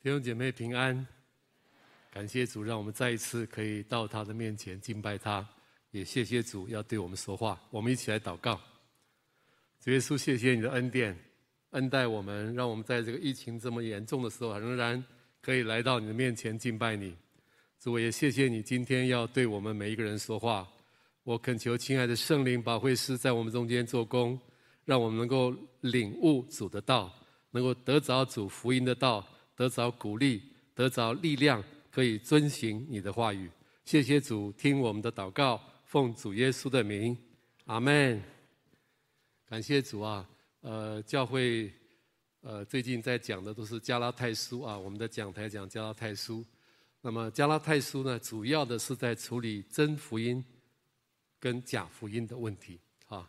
弟兄姐妹平安，感谢主，让我们再一次可以到他的面前敬拜他，也谢谢主要对我们说话。我们一起来祷告。主耶稣，谢谢你的恩典，恩待我们，让我们在这个疫情这么严重的时候，仍然可以来到你的面前敬拜你。主，我也谢谢你今天要对我们每一个人说话。我恳求亲爱的圣灵保惠师在我们中间做工，让我们能够领悟主的道，能够得着主福音的道。得着鼓励，得着力量，可以遵行你的话语。谢谢主，听我们的祷告，奉主耶稣的名，阿门。感谢主啊！呃，教会呃最近在讲的都是加拉太书啊，我们的讲台讲加拉太书。那么加拉太书呢，主要的是在处理真福音跟假福音的问题啊。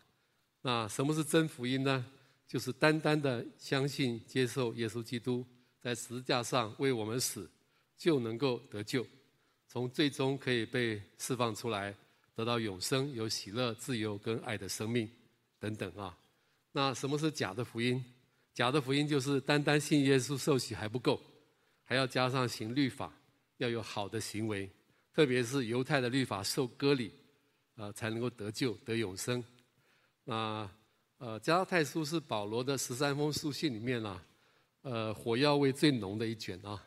那什么是真福音呢？就是单单的相信、接受耶稣基督。在十字架上为我们死，就能够得救，从最终可以被释放出来，得到永生，有喜乐、自由跟爱的生命等等啊。那什么是假的福音？假的福音就是单单信耶稣受洗还不够，还要加上行律法，要有好的行为，特别是犹太的律法受割礼，啊，才能够得救得永生。那呃，加拉太书是保罗的十三封书信里面啊。呃，火药味最浓的一卷啊！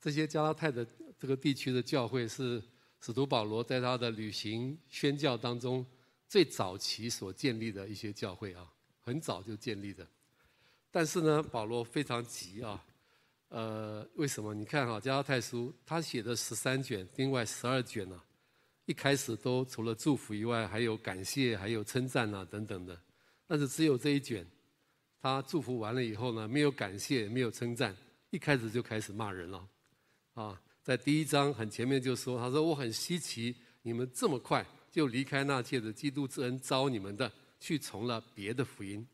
这些加拉太的这个地区的教会是使徒保罗在他的旅行宣教当中最早期所建立的一些教会啊，很早就建立的。但是呢，保罗非常急啊。呃，为什么？你看哈，加拉太书他写的十三卷，另外十二卷呢，一开始都除了祝福以外，还有感谢，还有称赞啊等等的。但是只有这一卷。他祝福完了以后呢，没有感谢，没有称赞，一开始就开始骂人了，啊，在第一章很前面就说，他说我很稀奇，你们这么快就离开那借着基督之恩招你们的，去从了别的福音，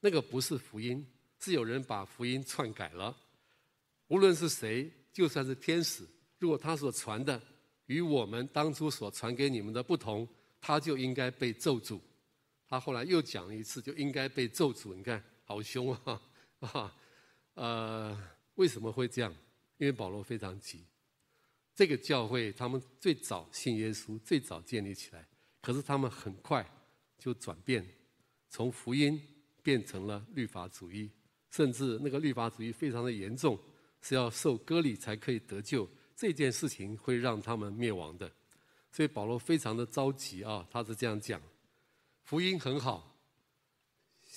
那个不是福音，是有人把福音篡改了。无论是谁，就算是天使，如果他所传的与我们当初所传给你们的不同，他就应该被咒诅。他后来又讲了一次，就应该被咒诅。你看。好凶啊！啊，呃，为什么会这样？因为保罗非常急。这个教会他们最早信耶稣，最早建立起来，可是他们很快就转变，从福音变成了律法主义，甚至那个律法主义非常的严重，是要受割礼才可以得救。这件事情会让他们灭亡的，所以保罗非常的着急啊！他是这样讲：福音很好。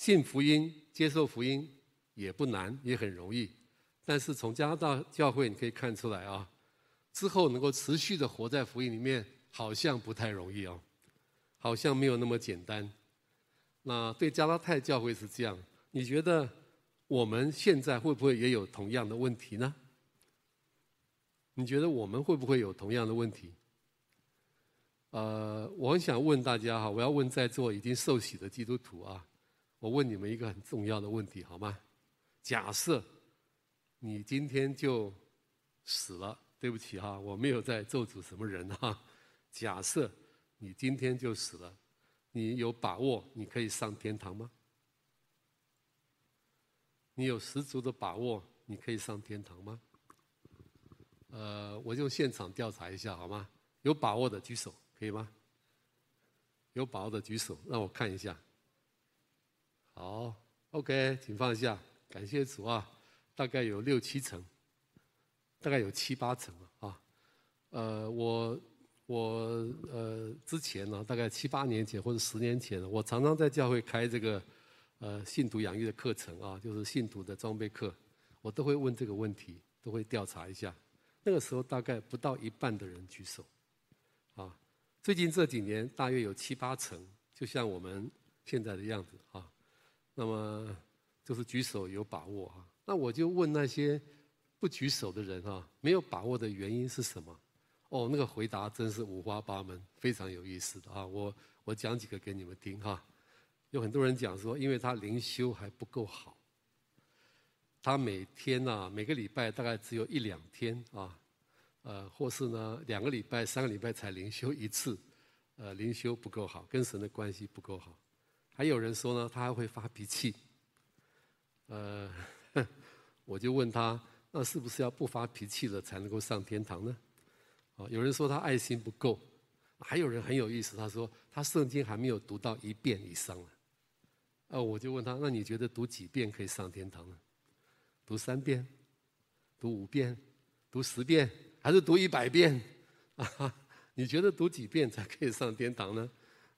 信福音、接受福音也不难，也很容易。但是从加拿大教会你可以看出来啊，之后能够持续的活在福音里面，好像不太容易哦，好像没有那么简单。那对加拉太教会是这样，你觉得我们现在会不会也有同样的问题呢？你觉得我们会不会有同样的问题？呃，我很想问大家哈，我要问在座已经受洗的基督徒啊。我问你们一个很重要的问题，好吗？假设你今天就死了，对不起哈，我没有在咒诅什么人哈。假设你今天就死了，你有把握你可以上天堂吗？你有十足的把握你可以上天堂吗？呃，我就现场调查一下好吗？有把握的举手，可以吗？有把握的举手，让我看一下。好，OK，请放下，感谢主啊，大概有六七成，大概有七八成了啊。呃，我我呃之前呢，大概七八年前或者十年前，我常常在教会开这个呃信徒养育的课程啊，就是信徒的装备课，我都会问这个问题，都会调查一下。那个时候大概不到一半的人举手，啊，最近这几年大约有七八成，就像我们现在的样子啊。那么就是举手有把握啊，那我就问那些不举手的人哈，没有把握的原因是什么？哦，那个回答真是五花八门，非常有意思的啊。我我讲几个给你们听哈。有很多人讲说，因为他灵修还不够好，他每天呐，每个礼拜大概只有一两天啊，呃，或是呢两个礼拜、三个礼拜才灵修一次，呃，灵修不够好，跟神的关系不够好。还有人说呢，他还会发脾气。呃，我就问他，那是不是要不发脾气了才能够上天堂呢？啊，有人说他爱心不够，还有人很有意思，他说他圣经还没有读到一遍以上呢。啊，我就问他，那你觉得读几遍可以上天堂呢？读三遍，读五遍，读十遍，还是读一百遍？啊，你觉得读几遍才可以上天堂呢？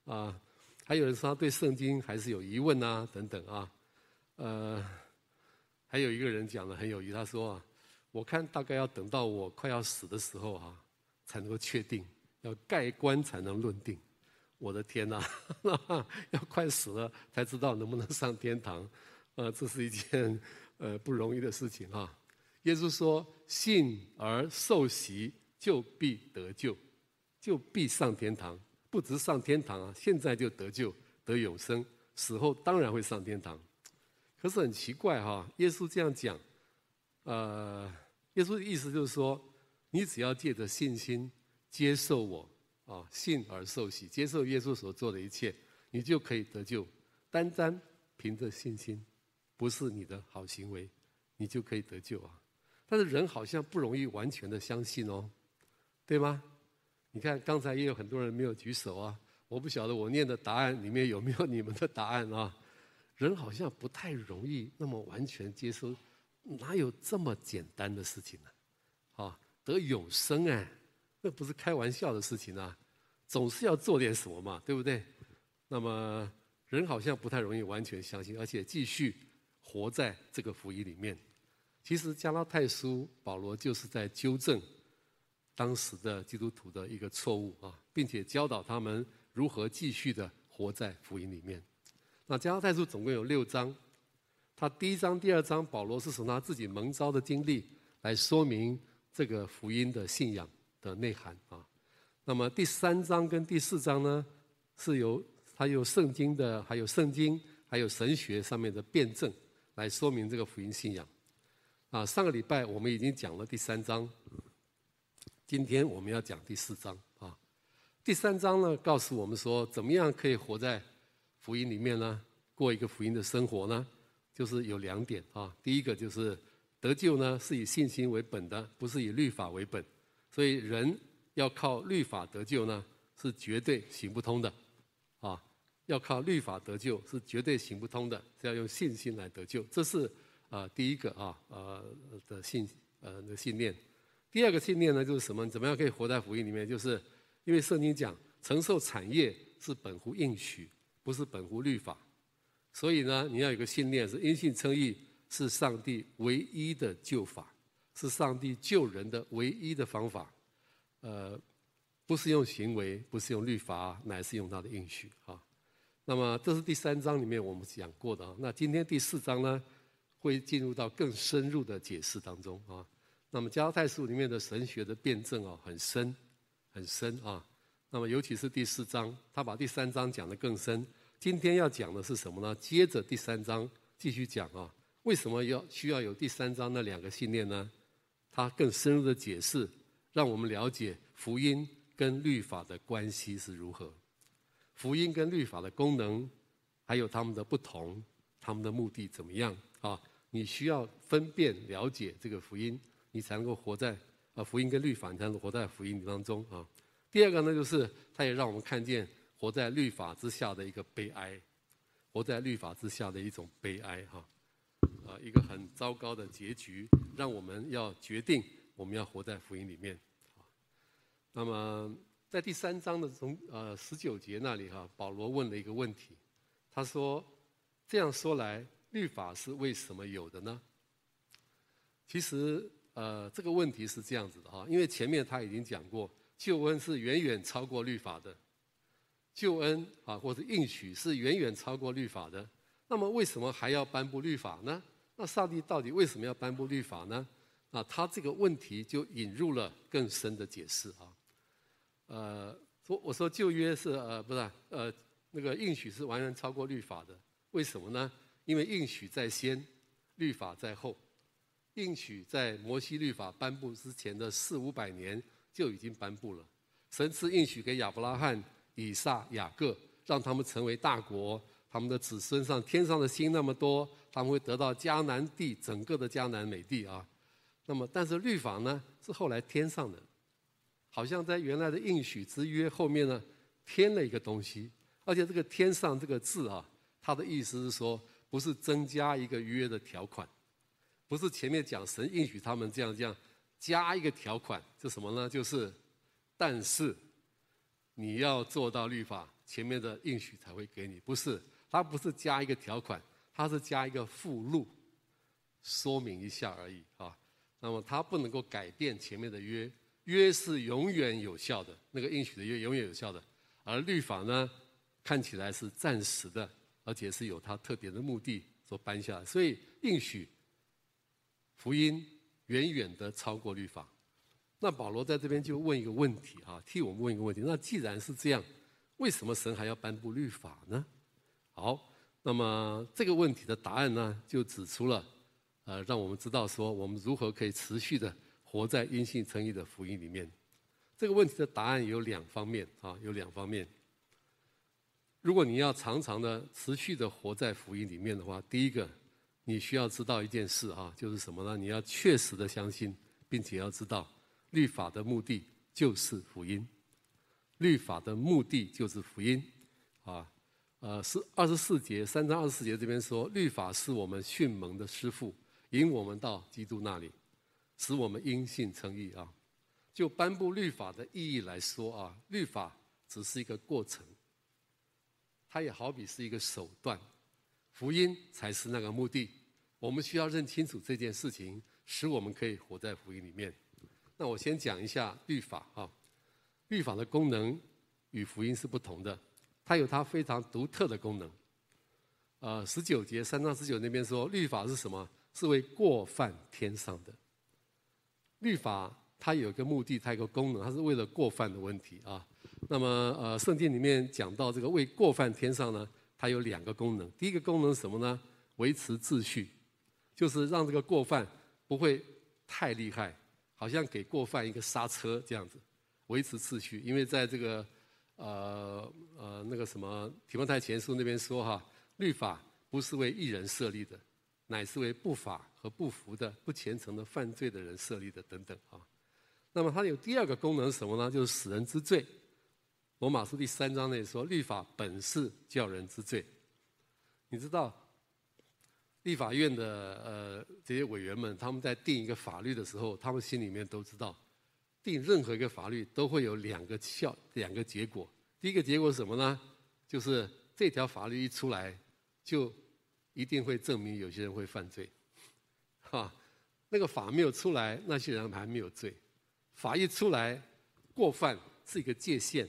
啊，还有人说他对圣经还是有疑问啊，等等啊，呃，还有一个人讲的很有意思，他说啊，我看大概要等到我快要死的时候啊，才能够确定，要盖棺才能论定。我的天哪，要快死了才知道能不能上天堂，呃，这是一件。呃，不容易的事情啊！耶稣说：“信而受洗，就必得救，就必上天堂。不只上天堂啊，现在就得救，得永生。死后当然会上天堂。可是很奇怪哈、耶稣这样讲，呃，耶稣的意思就是说，你只要借着信心接受我啊，信而受洗，接受耶稣所做的一切，你就可以得救。单单凭着信心。”不是你的好行为，你就可以得救啊！但是人好像不容易完全的相信哦，对吗？你看刚才也有很多人没有举手啊，我不晓得我念的答案里面有没有你们的答案啊？人好像不太容易那么完全接受，哪有这么简单的事情呢？啊，得永生哎，那不是开玩笑的事情啊，总是要做点什么嘛，对不对？那么人好像不太容易完全相信，而且继续。活在这个福音里面，其实加拉太书保罗就是在纠正当时的基督徒的一个错误啊，并且教导他们如何继续的活在福音里面。那加拉太书总共有六章，他第一章、第二章，保罗是从他自己蒙召的经历来说明这个福音的信仰的内涵啊。那么第三章跟第四章呢，是由他有圣经的，还有圣经，还有神学上面的辩证。来说明这个福音信仰，啊，上个礼拜我们已经讲了第三章，今天我们要讲第四章啊。第三章呢，告诉我们说，怎么样可以活在福音里面呢？过一个福音的生活呢？就是有两点啊。第一个就是得救呢，是以信心为本的，不是以律法为本。所以人要靠律法得救呢，是绝对行不通的，啊。要靠律法得救是绝对行不通的，是要用信心来得救。这是啊、第一个啊呃的信呃的信念。第二个信念呢，就是什么？怎么样可以活在福音里面？就是因为圣经讲承受产业是本乎应许，不是本乎律法。所以呢，你要有个信念是因信称义是上帝唯一的救法，是上帝救人的唯一的方法。呃，不是用行为，不是用律法，乃是用他的应许啊。那么这是第三章里面我们讲过的啊。那今天第四章呢，会进入到更深入的解释当中啊。那么加太书里面的神学的辩证啊，很深，很深啊。那么尤其是第四章，他把第三章讲得更深。今天要讲的是什么呢？接着第三章继续讲啊。为什么要需要有第三章那两个信念呢？他更深入的解释，让我们了解福音跟律法的关系是如何。福音跟律法的功能，还有他们的不同，他们的目的怎么样啊？你需要分辨了解这个福音，你才能够活在啊福音跟律法，你才能活在福音当中啊。第二个呢，就是它也让我们看见活在律法之下的一个悲哀，活在律法之下的一种悲哀哈，啊一个很糟糕的结局，让我们要决定我们要活在福音里面。那么。在第三章的从呃十九节那里哈，保罗问了一个问题，他说：“这样说来，律法是为什么有的呢？”其实呃这个问题是这样子的哈，因为前面他已经讲过，救恩是远远超过律法的，救恩啊或者应许是远远超过律法的。那么为什么还要颁布律法呢？那上帝到底为什么要颁布律法呢？啊，他这个问题就引入了更深的解释啊。呃，说我说旧约是呃不是呃那个应许是完全超过律法的，为什么呢？因为应许在先，律法在后。应许在摩西律法颁布之前的四五百年就已经颁布了。神赐应许给亚伯拉罕、以撒、雅各，让他们成为大国，他们的子孙上天上的星那么多，他们会得到迦南地整个的迦南美地啊。那么，但是律法呢，是后来添上的，好像在原来的应许之约后面呢，添了一个东西。而且这个“添上”这个字啊，它的意思是说，不是增加一个约的条款，不是前面讲神应许他们这样这样加一个条款，是什么呢？就是，但是你要做到律法前面的应许才会给你，不是，它不是加一个条款，它是加一个附录，说明一下而已啊。那么它不能够改变前面的约，约是永远有效的，那个应许的约永远有效的，而律法呢，看起来是暂时的，而且是有它特别的目的所颁下来，所以应许福音远远的超过律法。那保罗在这边就问一个问题啊，替我们问一个问题：那既然是这样，为什么神还要颁布律法呢？好，那么这个问题的答案呢，就指出了。呃，让我们知道说，我们如何可以持续的活在因信称义的福音里面。这个问题的答案有两方面啊，有两方面。如果你要常常的持续的活在福音里面的话，第一个，你需要知道一件事啊，就是什么呢？你要确实的相信，并且要知道，律法的目的就是福音。律法的目的就是福音，啊，呃，是二十四节，三章二十四节这边说，律法是我们训蒙的师傅。引我们到基督那里，使我们因信称义啊！就颁布律法的意义来说啊，律法只是一个过程，它也好比是一个手段，福音才是那个目的。我们需要认清楚这件事情，使我们可以活在福音里面。那我先讲一下律法啊，律法的功能与福音是不同的，它有它非常独特的功能。呃，十九节三章十九那边说，律法是什么？是为过犯添上的律法，它有一个目的，它有一个功能，它是为了过犯的问题啊。那么，呃，圣经里面讲到这个为过犯添上呢，它有两个功能。第一个功能是什么呢？维持秩序，就是让这个过犯不会太厉害，好像给过犯一个刹车这样子，维持秩序。因为在这个呃呃那个什么提摩太前书那边说哈，律法不是为一人设立的。乃是为不法和不服的、不虔诚的、犯罪的人设立的等等啊。那么它有第二个功能是什么呢？就是使人知罪。罗马书第三章内说，律法本是叫人知罪。你知道，立法院的呃这些委员们，他们在定一个法律的时候，他们心里面都知道，定任何一个法律都会有两个效、两个结果。第一个结果是什么呢？就是这条法律一出来就。一定会证明有些人会犯罪，哈，那个法没有出来，那些人还没有罪。法一出来，过犯是一个界限，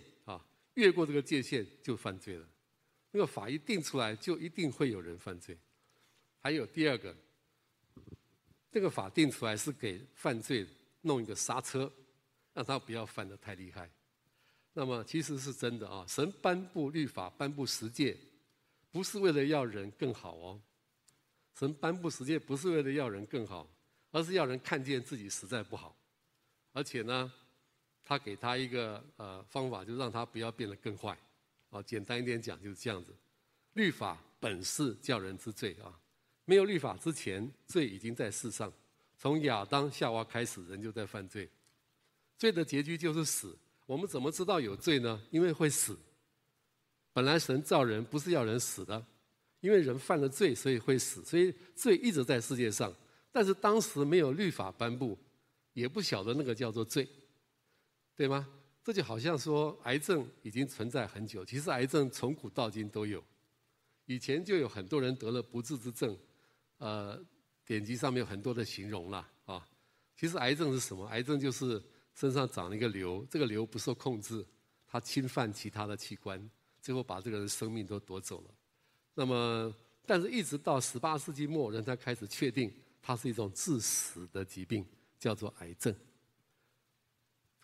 越过这个界限就犯罪了。那个法一定出来，就一定会有人犯罪。还有第二个，这个法定出来是给犯罪弄一个刹车，让他不要犯得太厉害。那么其实是真的啊，神颁布律法，颁布十诫。不是为了要人更好哦，神颁布十诫不是为了要人更好，而是要人看见自己实在不好，而且呢，他给他一个呃方法，就让他不要变得更坏，啊，简单一点讲就是这样子。律法本是叫人知罪啊，没有律法之前，罪已经在世上，从亚当夏娃开始，人就在犯罪，罪的结局就是死。我们怎么知道有罪呢？因为会死。本来神造人不是要人死的，因为人犯了罪，所以会死，所以罪一直在世界上。但是当时没有律法颁布，也不晓得那个叫做罪，对吗？这就好像说癌症已经存在很久，其实癌症从古到今都有，以前就有很多人得了不治之症，呃，典籍上面有很多的形容了啊。其实癌症是什么？癌症就是身上长了一个瘤，这个瘤不受控制，它侵犯其他的器官。最后把这个人生命都夺走了。那么，但是一直到十八世纪末，人才开始确定它是一种致死的疾病，叫做癌症。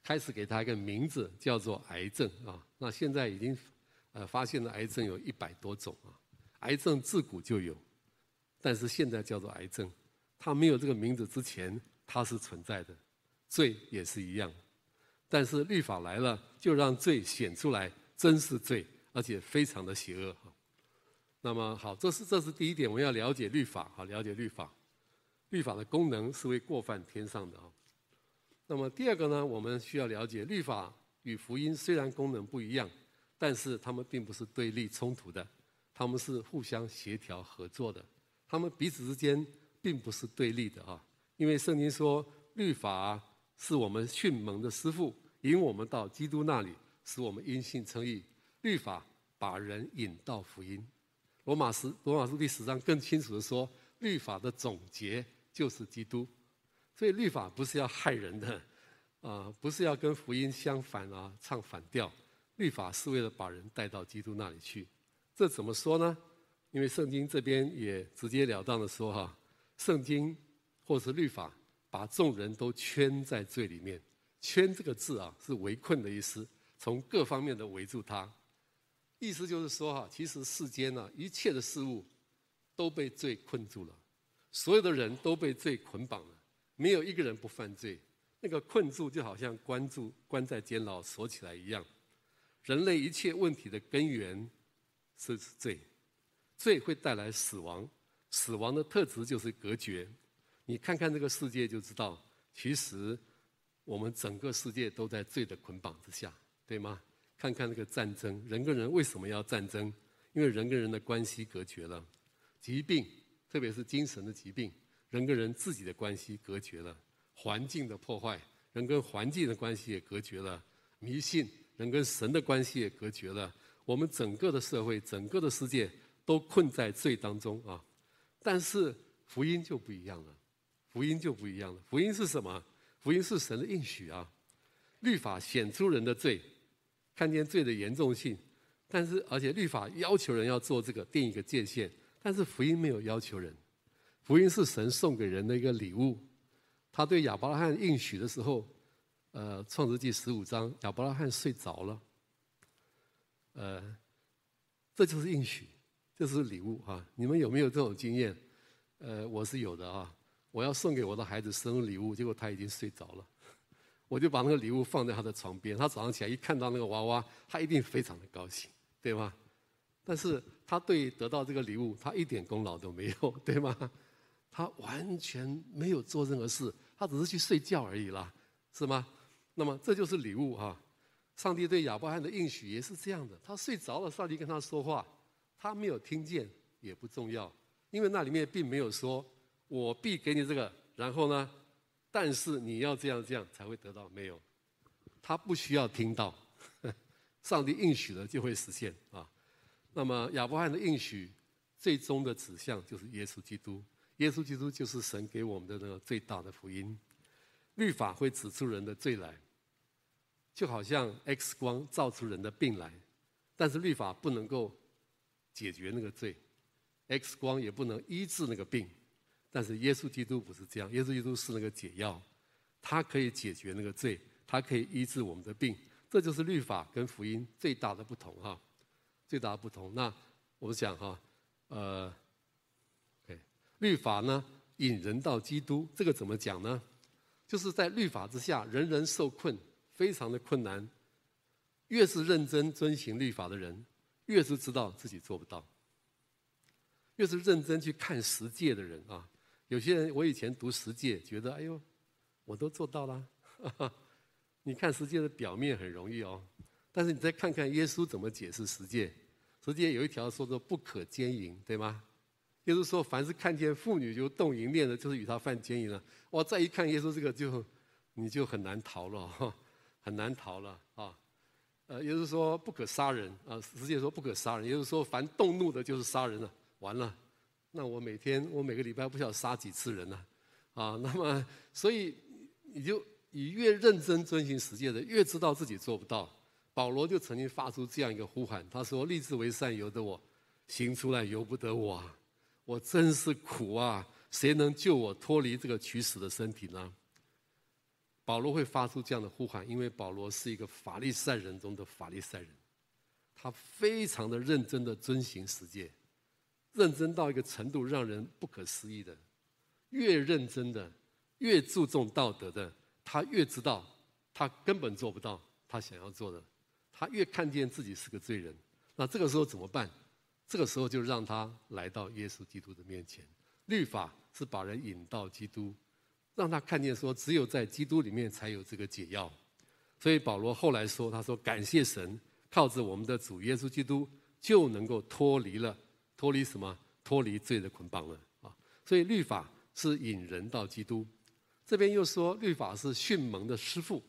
开始给它一个名字，叫做癌症啊。那现在已经呃发现了癌症有一百多种啊。癌症自古就有，但是现在叫做癌症。它没有这个名字之前，它是存在的。罪也是一样，但是律法来了，就让罪显出来，真是罪。而且非常的邪恶哈。那么好，这是这是第一点，我们要了解律法哈，了解律法。律法的功能是为过犯添上的啊。那么第二个呢，我们需要了解，律法与福音虽然功能不一样，但是他们并不是对立冲突的，他们是互相协调合作的，他们彼此之间并不是对立的啊。因为圣经说，律法是我们训蒙的师傅，引我们到基督那里，使我们因信称义。律法把人引到福音。罗马书罗马书第十章更清楚地说，律法的总结就是基督。所以律法不是要害人的，啊、不是要跟福音相反啊，唱反调。律法是为了把人带到基督那里去。这怎么说呢？因为圣经这边也直截了当的说哈，圣经或是律法把众人都圈在罪里面。圈这个字啊，是围困的意思，从各方面的围住他。意思就是说哈，其实世间呢、一切的事物都被罪困住了，所有的人都被罪捆绑了。没有一个人不犯罪，那个困住就好像关住、关在监牢锁起来一样。人类一切问题的根源是罪，罪会带来死亡，死亡的特质就是隔绝。你看看这个世界就知道，其实我们整个世界都在罪的捆绑之下，对吗？看看那个战争，人跟人为什么要战争？因为人跟人的关系隔绝了，疾病，特别是精神的疾病。人跟人自己的关系隔绝了，环境的破坏，人跟环境的关系也隔绝了，迷信，人跟神的关系也隔绝了。我们整个的社会，整个的世界都困在罪当中啊！但是福音就不一样了，福音就不一样了。福音是什么？福音是神的应许啊！律法显出人的罪，看见罪的严重性，但是而且律法要求人要做这个，定一个界限，但是福音没有要求人。福音是神送给人的一个礼物。他对亚伯拉罕应许的时候，呃，《创世记》十五章，亚伯拉罕睡着了。呃，这就是应许，这是礼物啊！你们有没有这种经验？呃，我是有的啊。我要送给我的孩子生日礼物，结果他已经睡着了。我就把那个礼物放在他的床边，他早上起来一看到那个娃娃，他一定非常的高兴，对吗？但是他对得到这个礼物，他一点功劳都没有，对吗？他完全没有做任何事，他只是去睡觉而已啦，是吗？那么这就是礼物哈。上帝对亚伯拉罕的应许也是这样的，他睡着了，上帝跟他说话，他没有听见也不重要，因为那里面并没有说“我必给你这个”，然后呢，但是你要这样这样才会得到，没有，他不需要听到，上帝应许了就会实现啊。那么亚伯拉罕的应许最终的指向就是耶稣基督。耶稣基督就是神给我们的那个最大的福音。律法会指出人的罪来，就好像 X 光照出人的病来，但是律法不能够解决那个罪，X 光也不能医治那个病。但是耶稣基督不是这样，耶稣基督是那个解药，它可以解决那个罪，它可以医治我们的病。这就是律法跟福音最大的不同哈，最大的不同。那我们讲哈，呃。律法呢，引人到基督，这个怎么讲呢？就是在律法之下，人人受困，非常的困难。越是认真遵行律法的人，越是知道自己做不到。越是认真去看十诫的人啊，有些人我以前读十诫，觉得哎呦，我都做到了。你看十诫的表面很容易哦，但是你再看看耶稣怎么解释十诫。十诫有一条说做不可奸淫，对吗？耶稣说：“凡是看见妇女就动淫念的，就是与他犯奸淫了。”哇！再一看耶稣这个就，你就很难逃了，很难逃了啊！呃，耶稣说不可杀人啊，十诫说不可杀人。耶稣说凡动怒的，就是杀人了。完了，那我每天我每个礼拜不晓得杀几次人呢？啊，那么所以你就你越认真遵循实践的，越知道自己做不到。保罗就曾经发出这样一个呼喊，他说：“立志为善由得我，行出来由不得我啊。”我真是苦啊！谁能救我脱离这个取死的身体呢？保罗会发出这样的呼喊，因为保罗是一个法利赛人中的法利赛人，他非常的认真的遵行实践，认真到一个程度让人不可思议的。越认真的，越注重道德的，他越知道他根本做不到他想要做的，他越看见自己是个罪人。那这个时候怎么办？这个时候就让他来到耶稣基督的面前。律法是把人引到基督，让他看见说，只有在基督里面才有这个解药。所以保罗后来说：“他说感谢神，靠着我们的主耶稣基督，就能够脱离了脱离什么？脱离罪的捆绑了啊！所以律法是引人到基督。这边又说律法是训蒙的师傅，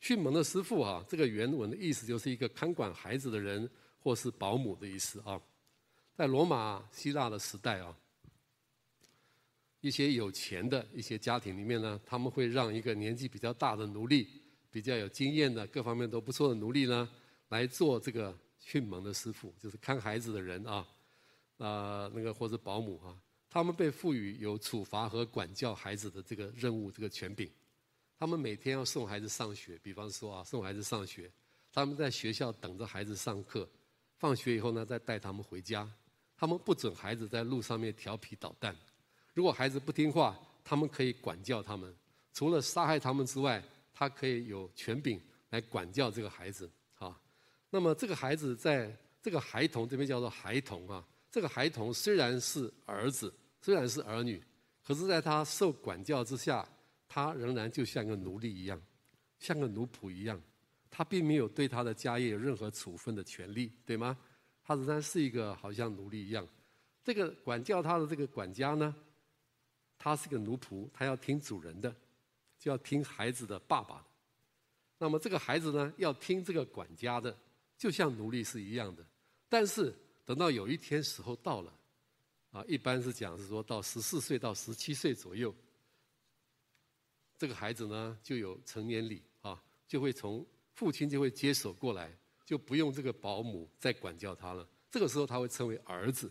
训蒙的师傅啊，这个原文的意思就是一个看管孩子的人，或是保姆的意思啊。在罗马、希腊的时代啊，一些有钱的一些家庭里面呢，他们会让一个年纪比较大的奴隶。”比较有经验的，各方面都不错的奴隶呢，来做这个训蒙的师傅，就是看孩子的人啊，啊、呃，那个或者保姆啊，他们被赋予有处罚和管教孩子的这个任务，这个权柄。他们每天要送孩子上学，比方说啊，送孩子上学，他们在学校等着孩子上课，放学以后呢，再带他们回家。他们不准孩子在路上面调皮捣蛋。如果孩子不听话，他们可以管教他们，除了杀害他们之外。他可以有权柄来管教这个孩子，啊，那么这个孩子在这个孩童这边叫做孩童啊，这个孩童虽然是儿子，虽然是儿女，可是在他受管教之下，他仍然就像个奴隶一样，像个奴仆一样，他并没有对他的家业有任何处分的权利，对吗？他仍然是一个好像奴隶一样。这个管教他的这个管家呢，他是个奴仆，他要听主人的。就要听孩子的爸爸的，那么这个孩子呢，要听这个管家的，就像奴隶是一样的。但是等到有一天时候到了，啊，一般是讲是说到十四岁到十七岁左右，这个孩子呢就有成年礼啊，就会从父亲就会接手过来，就不用这个保姆再管教他了。这个时候他会称为儿子，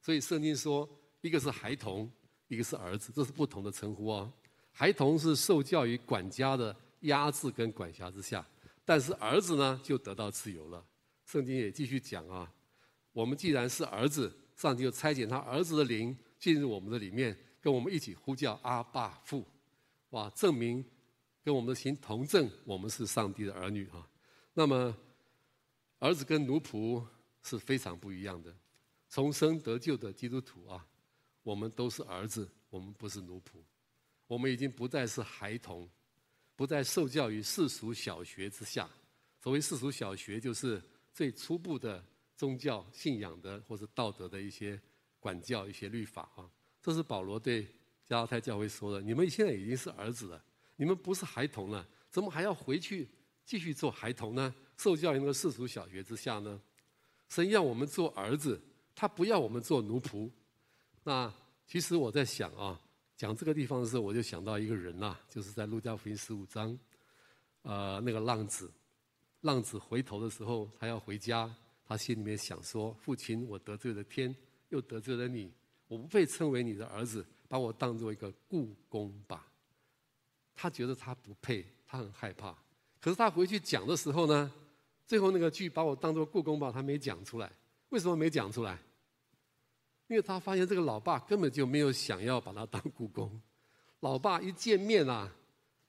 所以圣经说一个是孩童，一个是儿子，这是不同的称呼哦。孩童是受教于管家的压制跟管辖之下，但是儿子呢就得到自由了。圣经也继续讲啊，我们既然是儿子，上帝就差遣他儿子的灵进入我们的里面，跟我们一起呼叫阿爸父，哇，证明跟我们的心同证，我们是上帝的儿女啊。那么儿子跟奴仆是非常不一样的。重生得救的基督徒啊，我们都是儿子，我们不是奴仆。我们已经不再是孩童，不再受教于世俗小学之下。所谓世俗小学，就是最初步的宗教信仰的或者道德的一些管教、一些律法啊。这是保罗对加拉太教会说的：你们现在已经是儿子了，你们不是孩童了，怎么还要回去继续做孩童呢？受教于那个世俗小学之下呢？神要我们做儿子，他不要我们做奴仆。那其实我在想啊。讲这个地方的时候，我就想到一个人呐、就是在路加福音十五章，呃，那个浪子，浪子回头的时候，他要回家，他心里面想说：“父亲，我得罪了天，又得罪了你，我不配称为你的儿子，把我当做一个雇工吧。”他觉得他不配，他很害怕。可是他回去讲的时候呢，最后那个剧“把我当做雇工吧”，他没讲出来。为什么没讲出来？因为他发现这个老爸根本就没有想要把他当雇工，老爸一见面啊，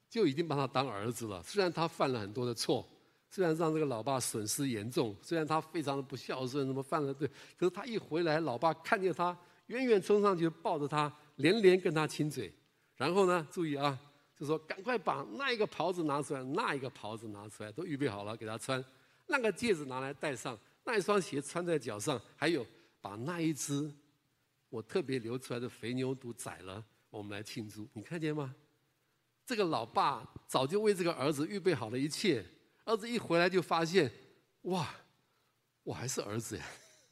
就已经把他当儿子了。虽然他犯了很多的错，虽然让这个老爸损失严重，虽然他非常的不孝顺，什么犯了罪，可是他一回来，老爸看见他，远远冲上去抱着他，连连跟他亲嘴，然后呢，注意啊，就说赶快把那一个袍子拿出来，那一个袍子拿出来，都预备好了给他穿，那个戒指拿来戴上，那一双鞋穿在脚上，还有把那一只。我特别留出来的肥牛犊宰了，我们来庆祝。你看见吗？这个老爸早就为这个儿子预备好了一切。儿子一回来就发现，哇，我还是儿子呀，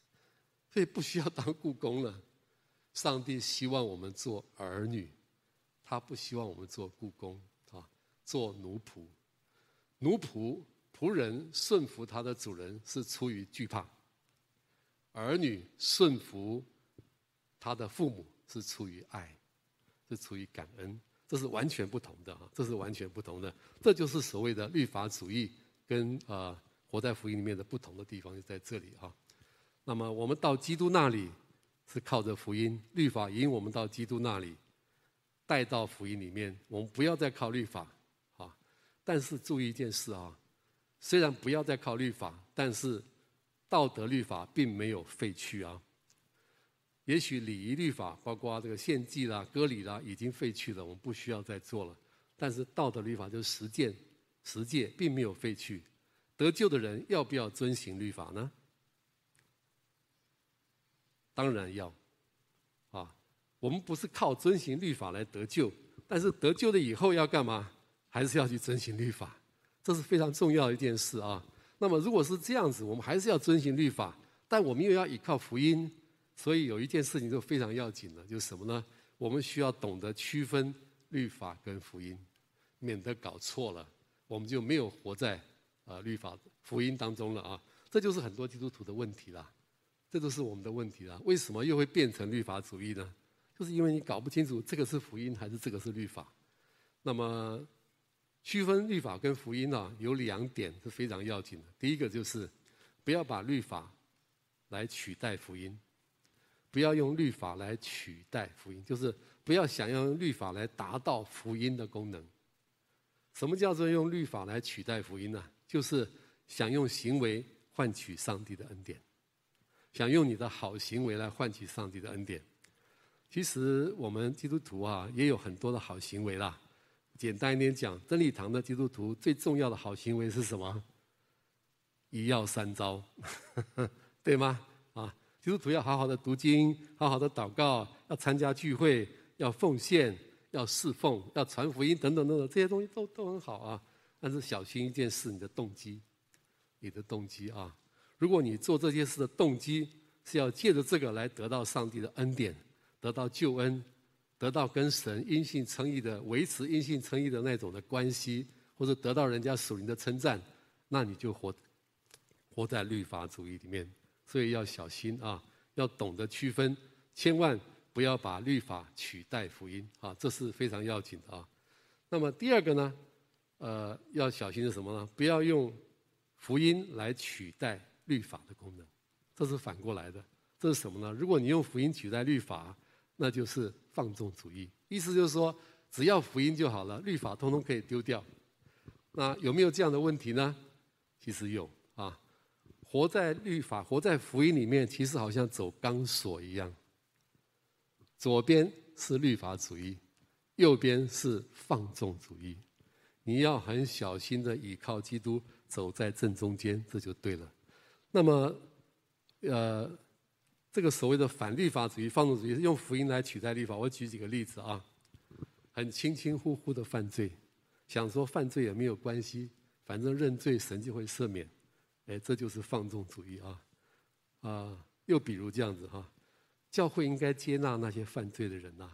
所以不需要当雇工了。上帝希望我们做儿女，他不希望我们做雇工啊，做奴仆。奴仆仆人顺服他的主人是出于惧怕，儿女顺服。他的父母是出于爱，是出于感恩，这是完全不同的啊！这是完全不同的，这就是所谓的律法主义跟、呃、活在福音里面的不同的地方就在这里啊。那么我们到基督那里是靠着福音，律法引我们到基督那里，带到福音里面，我们不要再靠律法啊。但是注意一件事啊，虽然不要再靠律法，但是道德律法并没有废去啊。也许礼仪律法，包括这个献祭啦、割礼啦，已经废去了，我们不需要再做了。但是道德律法就是实践、实践并没有废去。得救的人要不要遵行律法呢？当然要。啊，我们不是靠遵行律法来得救，但是得救了以后要干嘛？还是要去遵行律法，这是非常重要的一件事啊。那么如果是这样子，我们还是要遵循律法，但我们又要依靠福音，所以有一件事情就非常要紧了，就是什么呢？我们需要懂得区分律法跟福音，免得搞错了，我们就没有活在。啊，律法福音当中了啊，这就是很多基督徒的问题了，这都是我们的问题了。为什么又会变成律法主义呢？就是因为你搞不清楚这个是福音还是这个是律法。那么区分律法跟福音呢，有两点是非常要紧的。第一个就是不要把律法来取代福音，不要用律法来取代福音，就是不要想要用律法来达到福音的功能。什么叫做用律法来取代福音呢？就是想用行为换取上帝的恩典，想用你的好行为来换取上帝的恩典。其实我们基督徒啊，也有很多的好行为啦。简单一点讲，真理堂的基督徒最重要的好行为是什么？一要三招，对吗？啊，基督徒要好好的读经，好好的祷告，要参加聚会，要奉献，要侍奉，要传福音，等等等等，这些东西都都很好啊。但是小心一件事，你的动机，你的动机啊！如果你做这些事的动机是要借着这个来得到上帝的恩典，得到救恩，得到跟神因信称义的维持因信称义的那种的关系，或者得到人家属灵的称赞，那你就活活在律法主义里面。所以要小心啊，要懂得区分，千万不要把律法取代福音啊，这是非常要紧的啊。那么第二个呢？呃，要小心是什么呢？不要用福音来取代律法的功能，这是反过来的。这是什么呢？如果你用福音取代律法，那就是放纵主义。意思就是说，只要福音就好了，律法通通可以丢掉。那有没有这样的问题呢？其实有啊。活在律法、活在福音里面，其实好像走钢索一样。左边是律法主义，右边是放纵主义。你要很小心的倚靠基督，走在正中间，这就对了。那么，呃，这个所谓的反律法主义、放纵主义，用福音来取代律法。我举几个例子啊，很轻轻忽忽的犯罪，想说犯罪也没有关系，反正认罪神就会赦免，哎，这就是放纵主义啊。啊，又比如这样子哈，教会应该接纳那些犯罪的人呐。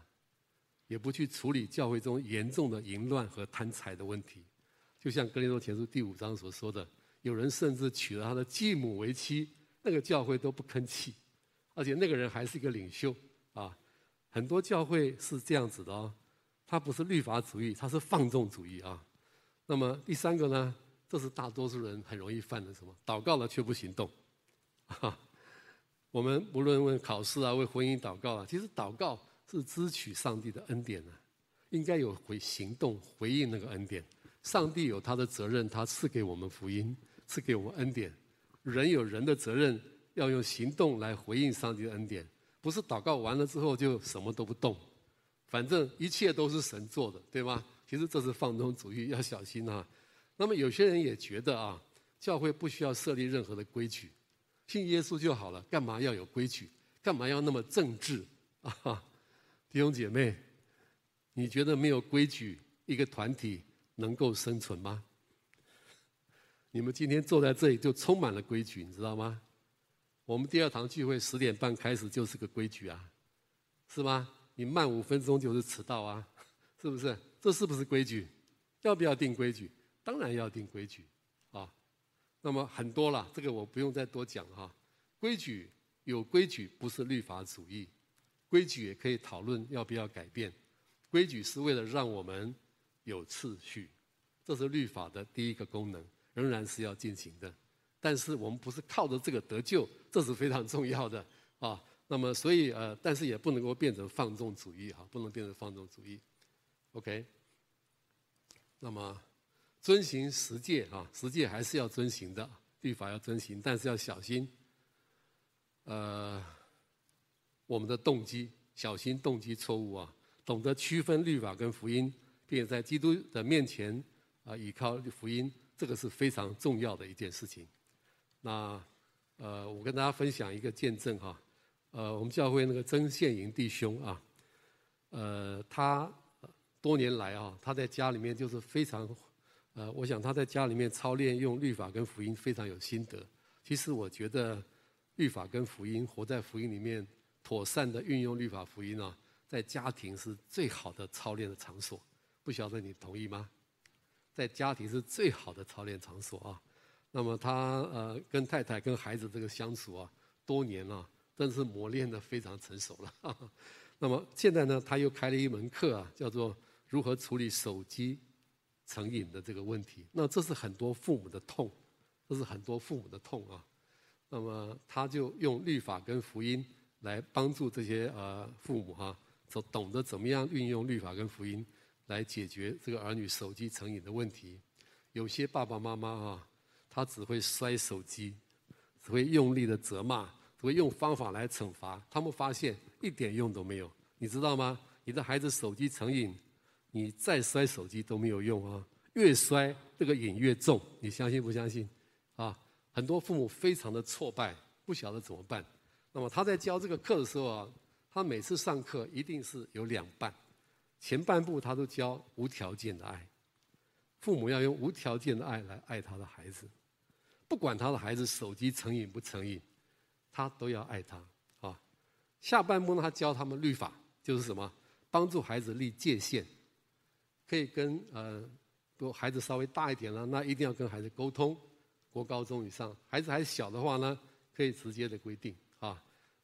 也不去处理教会中严重的淫乱和贪财的问题，就像哥林多前书第五章所说的，有人甚至娶了他的继母为妻，那个教会都不吭气，而且那个人还是一个领袖啊。很多教会是这样子的哦，他不是律法主义，他是放纵主义啊。那么第三个呢，这是大多数人很容易犯的什么？祷告了却不行动。我们无论为考试啊，为婚姻祷告啊，其实祷告。是支取上帝的恩典呢，应该有回行动回应那个恩典。上帝有他的责任，他赐给我们福音，赐给我们恩典。人有人的责任，要用行动来回应上帝的恩典，不是祷告完了之后就什么都不动，反正一切都是神做的，对吗？其实这是放纵主义，要小心啊。那么有些人也觉得啊，教会不需要设立任何的规矩，信耶稣就好了，干嘛要有规矩？干嘛要那么政治 啊？弟兄姐妹，你觉得没有规矩，一个团体能够生存吗？你们今天坐在这里就充满了规矩，你知道吗？我们第二堂聚会十点半开始就是个规矩啊，是吗？你慢五分钟就是迟到啊，是不是？这是不是规矩？要不要定规矩？当然要定规矩啊。那么很多了，这个我不用再多讲哈。规矩有规矩，不是律法主义。规矩也可以讨论要不要改变，规矩是为了让我们有次序，这是律法的第一个功能，仍然是要进行的。但是我们不是靠着这个得救，这是非常重要的啊。那么所以呃，但是也不能够变成放纵主义哈，不能变成放纵主义。OK，那么遵行十诫啊，十诫还是要遵行的，律法要遵行，但是要小心，呃。我们的动机，小心动机错误啊！懂得区分律法跟福音，并且在基督的面前啊，依靠福音，这个是非常重要的一件事情。那呃，我跟大家分享一个见证哈，呃，我们教会那个曾宪营弟兄啊，呃，他多年来啊，他在家里面就是非常，呃，我想他在家里面操练用律法跟福音非常有心得。其实我觉得律法跟福音，活在福音里面，妥善的运用律法福音啊，在家庭是最好的操练的场所。不晓得你同意吗？在家庭是最好的操练场所啊。那么他呃跟太太跟孩子这个相处啊，多年了，真是磨练得非常成熟了。那么现在呢，他又开了一门课啊，叫做如何处理手机成瘾的这个问题。那这是很多父母的痛，这是很多父母的痛啊。那么他就用律法跟福音来帮助这些呃父母哈，就懂得怎么样运用律法跟福音来解决这个儿女手机成瘾的问题。有些爸爸妈妈啊。他只会摔手机，只会用力的责骂，只会用方法来惩罚。他们发现一点用都没有，你知道吗？你的孩子手机成瘾，你再摔手机都没有用啊！越摔这个瘾越重，你相信不相信？啊，很多父母非常的挫败，不晓得怎么办。那么他在教这个课的时候啊，他每次上课一定是有两半，前半部他都教无条件的爱，父母要用无条件的爱来爱他的孩子。不管他的孩子手机成瘾不成瘾，他都要爱他啊。下半部呢，他教他们律法，就是什么？帮助孩子立界限，可以跟呃，如孩子稍微大一点了，那一定要跟孩子沟通。国高中以上，孩子还小的话呢，可以直接的规定啊。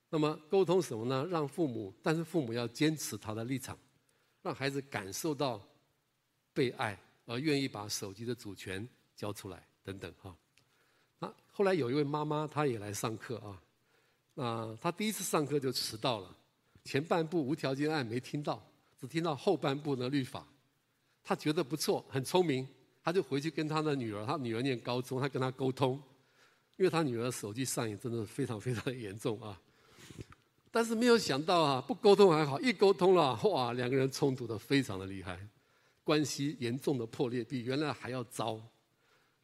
那么沟通什么呢？让父母，但是父母要坚持他的立场，让孩子感受到被爱，而愿意把手机的主权交出来，等等哈。后来有一位妈妈，她也来上课啊。那她第一次上课就迟到了，前半部无条件爱没听到，只听到后半部的律法。她觉得不错，很聪明，她就回去跟她的女儿，她女儿念高中，她跟她沟通，因为她女儿手机上瘾真的非常非常严重啊。但是没有想到啊，不沟通还好，一沟通了，哇，两个人冲突的非常的厉害，关系严重的破裂，比原来还要糟。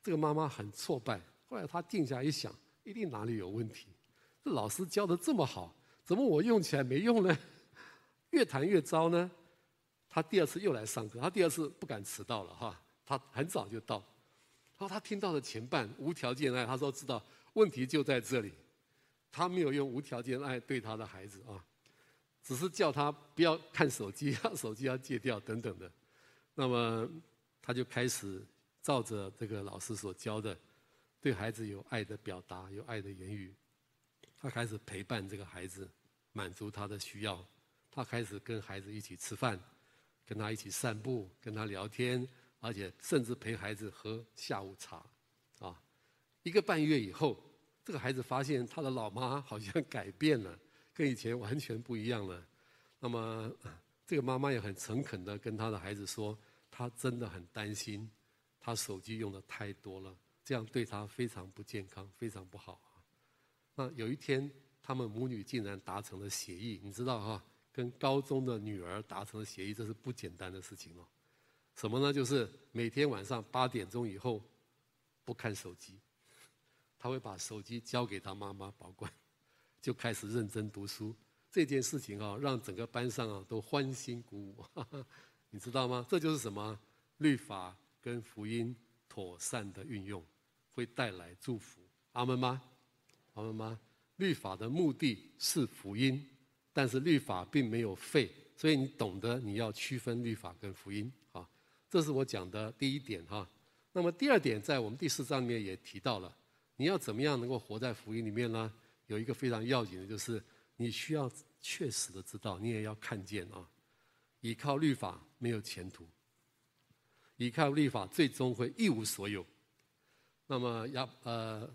这个妈妈很挫败。后来他静下一想，一定哪里有问题。这老师教的这么好，怎么我用起来没用呢？越谈越糟呢。他第二次又来上课，他第二次不敢迟到了哈，他很早就到。然后他听到了前半无条件爱，他说知道问题就在这里。他没有用无条件爱对他的孩子啊，只是叫他不要看手机，手机要戒掉等等的。那么他就开始照着这个老师所教的。对孩子有爱的表达，有爱的言语，他开始陪伴这个孩子，满足他的需要。他开始跟孩子一起吃饭，跟他一起散步，跟他聊天，而且甚至陪孩子喝下午茶。啊，一个半月以后，这个孩子发现他的老妈好像改变了，跟以前完全不一样了。那么，这个妈妈也很诚恳地跟他的孩子说，他真的很担心，他手机用的太多了。这样对他非常不健康，非常不好啊。那有一天，他们母女竟然达成了协议，你知道哈，跟高中的女儿达成了协议，这是不简单的事情哦。什么呢？就是每天晚上八点钟以后不看手机，他会把手机交给他妈妈保管，就开始认真读书。这件事情啊，让整个班上啊都欢欣鼓舞，你知道吗？这就是什么？律法跟福音妥善的运用。会带来祝福，阿门吗？阿门吗？律法的目的是福音，但是律法并没有废，所以你懂得你要区分律法跟福音啊。这是我讲的第一点哈。那么第二点，在我们第四章里面也提到了，你要怎么样能够活在福音里面呢？有一个非常要紧的，就是你需要确实的知道，你也要看见啊，依靠律法没有前途，依靠律法最终会一无所有。那么亚呃，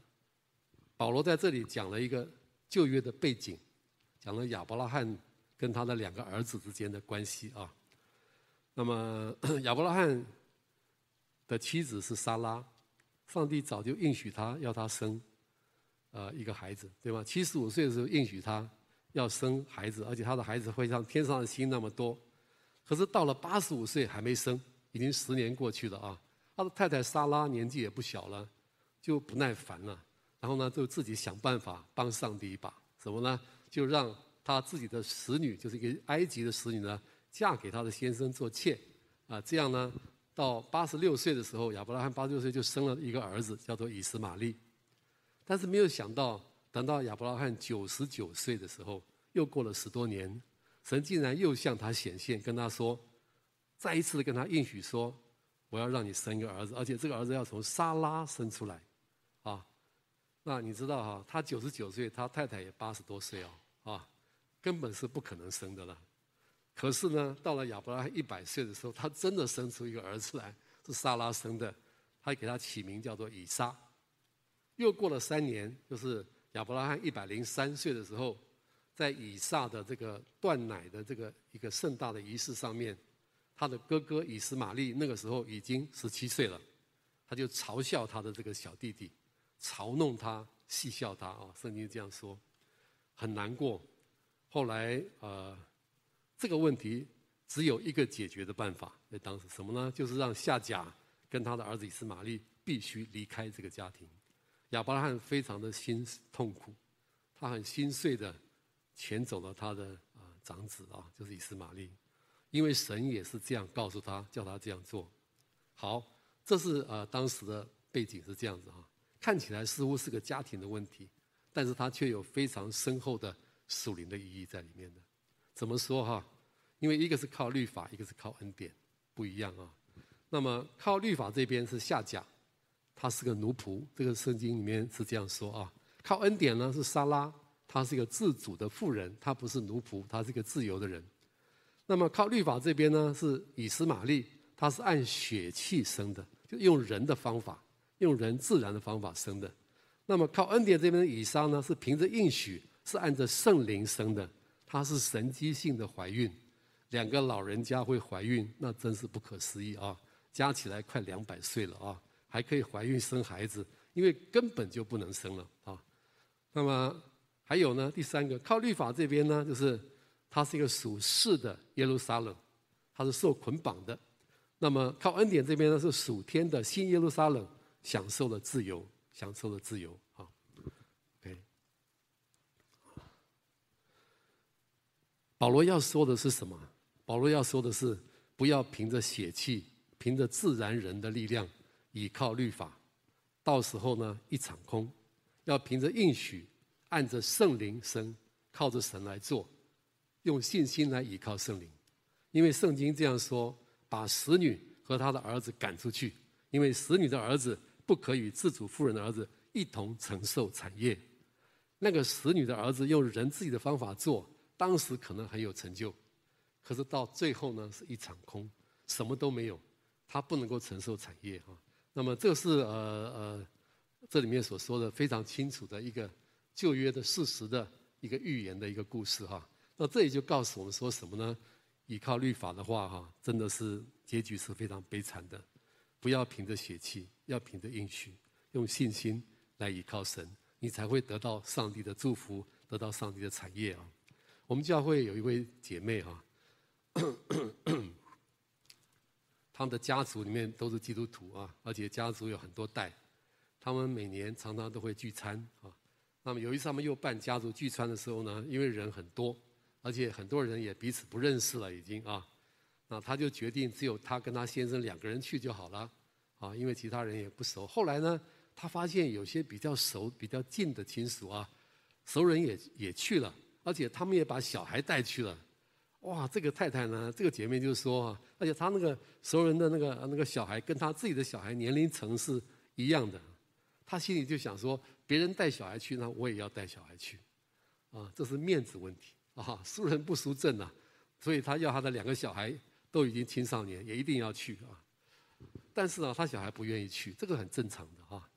保罗在这里讲了一个旧约的背景，讲了亚伯拉罕跟他的两个儿子之间的关系啊。那么 亚伯拉罕的妻子是撒拉，上帝早就应许他要他生呃一个孩子，对吗？七十五岁的时候应许他要生孩子，而且他的孩子会像天上的星那么多。可是到了八十五岁还没生，已经十年过去了啊。他的太太莎拉年纪也不小了，就不耐烦了，然后呢，就自己想办法帮上帝一把。什么呢？就让他自己的使女，就是一个埃及的使女呢，嫁给他的先生做妾。啊，这样呢，到八十六岁的时候，亚伯拉罕八十六岁就生了一个儿子，叫做以实玛利。但是没有想到，等到亚伯拉罕九十九岁的时候，又过了十多年，神竟然又向他显现，跟他说，再一次的跟他应许说，我要让你生一个儿子，而且这个儿子要从撒拉生出来，啊，那你知道哈，他九十九岁，他太太也八十多岁哦，啊，根本是不可能生的了。可是呢，到了亚伯拉罕一百岁的时候，他真的生出一个儿子来，是撒拉生的，他给他起名叫做以撒。又过了三年，就是亚伯拉罕一百零三岁的时候，在以撒的这个断奶的这个一个盛大的仪式上面，他的哥哥以实玛利那个时候已经十七岁了，他就嘲笑他的这个小弟弟，嘲弄他，戏笑他啊，圣经这样说，很难过。后来呃。这个问题只有一个解决的办法，在当时什么呢？就是让夏甲跟他的儿子以斯玛利必须离开这个家庭。亚伯拉罕非常的心痛苦，他很心碎的遣走了他的啊长子啊，就是以斯玛利，因为神也是这样告诉他，叫他这样做。好，这是呃当时的背景是这样子哈，看起来似乎是个家庭的问题，但是他却有非常深厚的属灵的意义在里面的。怎么说哈？因为一个是靠律法，一个是靠恩典，不一样啊。那么靠律法这边是夏甲，他是个奴仆，这个圣经里面是这样说啊。靠恩典呢是撒拉，他是一个自主的富人，他不是奴仆，他是一个自由的人。那么靠律法这边呢是以斯玛利，他是按血气生的，就用人的方法，用人自然的方法生的。那么靠恩典这边的以撒呢是凭着应许，是按着圣灵生的。她是神迹性的怀孕，两个老人家会怀孕，那真是不可思议啊！加起来快两百岁了啊，还可以怀孕生孩子，因为根本就不能生了啊。那么还有呢，第三个靠律法这边呢，就是它是一个属世的耶路撒冷，它是受捆绑的。那么靠恩典这边呢，是属天的新耶路撒冷，享受了自由，享受了自由啊。OK，。保罗要说的是什么？保罗要说的是，不要凭着血气，凭着自然人的力量，倚靠律法，到时候呢，一场空。要凭着应许，按着圣灵生，靠着神来做，用信心来倚靠圣灵。因为圣经这样说：把使女和她的儿子赶出去，因为使女的儿子不可与自主富人的儿子一同承受产业。那个使女的儿子用人自己的方法做。当时可能很有成就，可是到最后呢，是一场空，什么都没有，他不能够承受产业哈。那么这是呃呃，这里面所说的非常清楚的一个旧约的事实的一个预言的一个故事哈。那这里就告诉我们说什么呢？依靠律法的话哈，真的是结局是非常悲惨的。不要凭着血气，要凭着应许，用信心来依靠神，你才会得到上帝的祝福，得到上帝的产业啊。我们教会有一位姐妹啊，他们的家族里面都是基督徒啊，而且家族有很多代，他们每年常常都会聚餐啊。那么有一次他们又办家族聚餐的时候呢，因为人很多，而且很多人也彼此不认识了已经啊，那他就决定只有他跟他先生两个人去就好了啊，因为其他人也不熟。后来呢，他发现有些比较熟、比较近的亲属啊，熟人也也去了。而且他们也把小孩带去了，哇！这个太太呢，这个姐妹就说，而且她那个熟人的那个那个小孩跟她自己的小孩年龄层是一样的，她心里就想说，别人带小孩去，那我也要带小孩去，啊，这是面子问题啊，输人不输阵啊，所以她要她的两个小孩都已经青少年，也一定要去啊。但是呢，他小孩不愿意去，这个很正常的啊。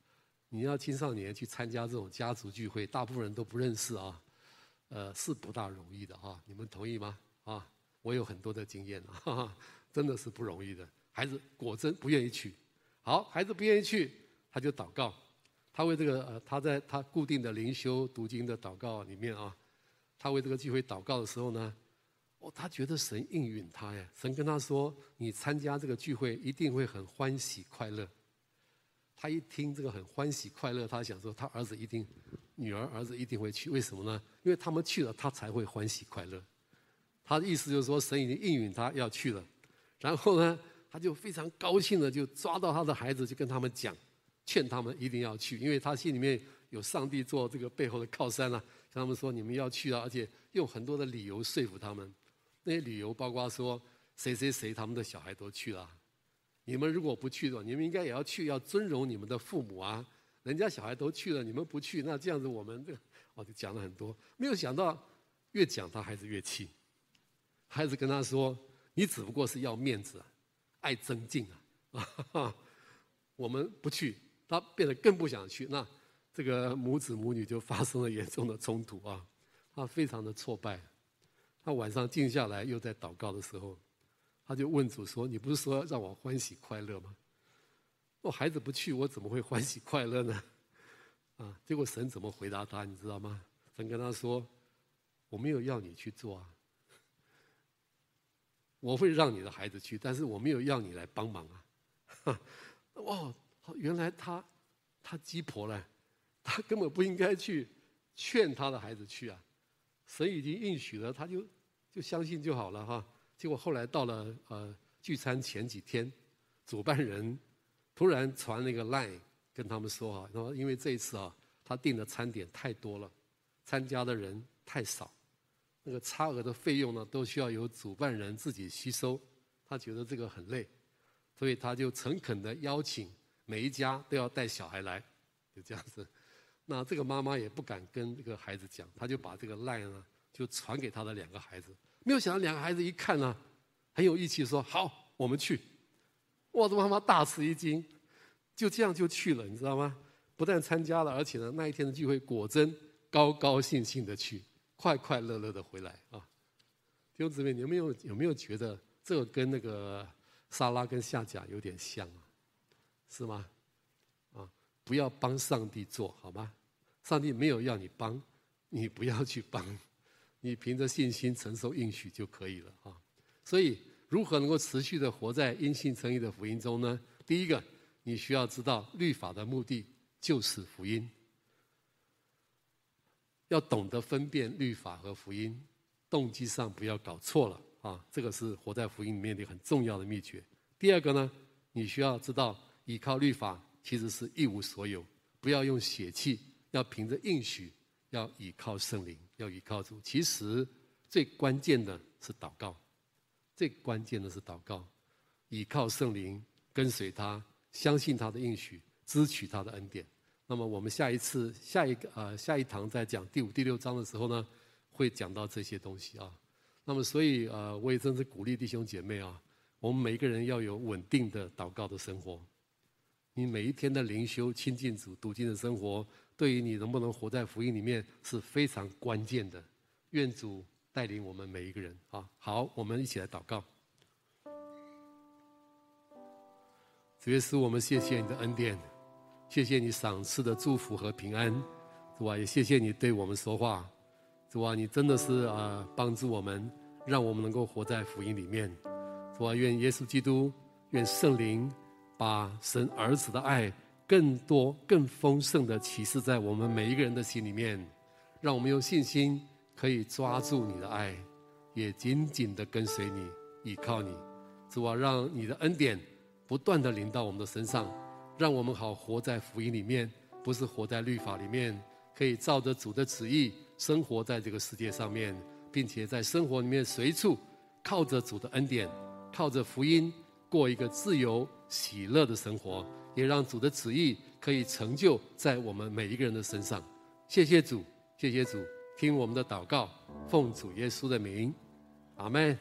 你要青少年去参加这种家族聚会，大部分人都不认识啊。呃，是不大容易的哈，你们同意吗？啊，我有很多的经验啊，真的是不容易的。孩子果真不愿意去，好，孩子不愿意去，他就祷告，他为这个呃，他在他固定的灵修读经的祷告里面啊，他为这个聚会祷告的时候呢，哦，他觉得神应允他呀。神跟他说：“你参加这个聚会一定会很欢喜快乐。”他一听这个很欢喜快乐，他想说他儿子一定、女儿、儿子一定会去。为什么呢？因为他们去了，他才会欢喜快乐。他的意思就是说，神已经应允他要去了。然后呢，他就非常高兴的就抓到他的孩子，就跟他们讲，劝他们一定要去，因为他心里面有上帝做这个背后的靠山啊。跟他们说，你们要去啊，而且用很多的理由说服他们。那些理由包括说，谁谁谁他们的小孩都去了。你们如果不去的话，你们应该也要去，要尊荣你们的父母啊。人家小孩都去了，你们不去，那这样子我们这个哦就讲了很多。没有想到，越讲他孩子越气。孩子跟他说：“你只不过是要面子，爱争竞啊！我们不去，他变得更不想去。那这个母子母女就发生了严重的冲突啊！他非常的挫败。他晚上静下来，又在祷告的时候，他就问主说：‘你不是说让我欢喜快乐吗？我孩子不去，我怎么会欢喜快乐呢？’啊！结果神怎么回答他？你知道吗？神跟他说：‘我没有要你去做啊。’我会让你的孩子去，但是我没有要你来帮忙啊！哇，原来他他鸡婆了，他根本不应该去劝他的孩子去啊！神已经应许了，他就就相信就好了哈。结果后来到了呃聚餐前几天，主办人突然传那个 line 跟他们说啊，说因为这一次啊，他订的餐点太多了，参加的人太少。那个差额的费用呢，都需要由主办人自己吸收，他觉得这个很累，所以他就诚恳的邀请每一家都要带小孩来，就这样子。那这个妈妈也不敢跟这个孩子讲，他就把这个 line 呢就传给他的两个孩子。没有想到两个孩子一看呢，很有义气，说好，我们去。哇，这妈妈大吃一惊，就这样就去了，你知道吗？不但参加了，而且呢那一天的聚会果真高高兴兴的去。快快乐乐的回来啊！弟兄姊妹，你有没有有没有觉得这个跟那个撒拉跟夏甲有点像啊？是吗？不要帮上帝做好吗？上帝没有要你帮，你不要去帮，你凭着信心承受应许就可以了啊！所以，如何能够持续的活在因信称义的福音中呢？第一个，你需要知道律法的目的就是福音。要懂得分辨律法和福音，动机上不要搞错了啊！这个是活在福音里面的很重要的秘诀。第二个呢，你需要知道，依靠律法其实是一无所有，不要用血气，要凭着应许，要倚靠圣灵，要倚靠主。其实最关键的是祷告，最关键的是祷告，倚靠圣灵，跟随他，相信他的应许，支取他的恩典。那么我们下一次下一个呃下一堂在讲第五第六章的时候呢，会讲到这些东西啊。那么所以呃我也真是鼓励弟兄姐妹啊，我们每一个人要有稳定的祷告的生活。你每一天的灵修、亲近主、读经的生活，对于你能不能活在福音里面是非常关键的。愿主带领我们每一个人啊。好，我们一起来祷告。主耶稣，我们谢谢你的恩典。谢谢你赏赐的祝福和平安，主啊，也谢谢你对我们说话，主啊，你真的是啊帮助我们，让我们能够活在福音里面，主啊，愿耶稣基督，愿圣灵把神儿子的爱更多、更丰盛的启示在我们每一个人的心里面，让我们有信心可以抓住你的爱，也紧紧的跟随你，依靠你，主啊，让你的恩典不断的临到我们的身上。让我们好活在福音里面，不是活在律法里面，可以照着主的旨意生活在这个世界上面，并且在生活里面随处靠着主的恩典，靠着福音过一个自由喜乐的生活，也让主的旨意可以成就在我们每一个人的身上。谢谢主，谢谢主，听我们的祷告，奉主耶稣的名，阿门。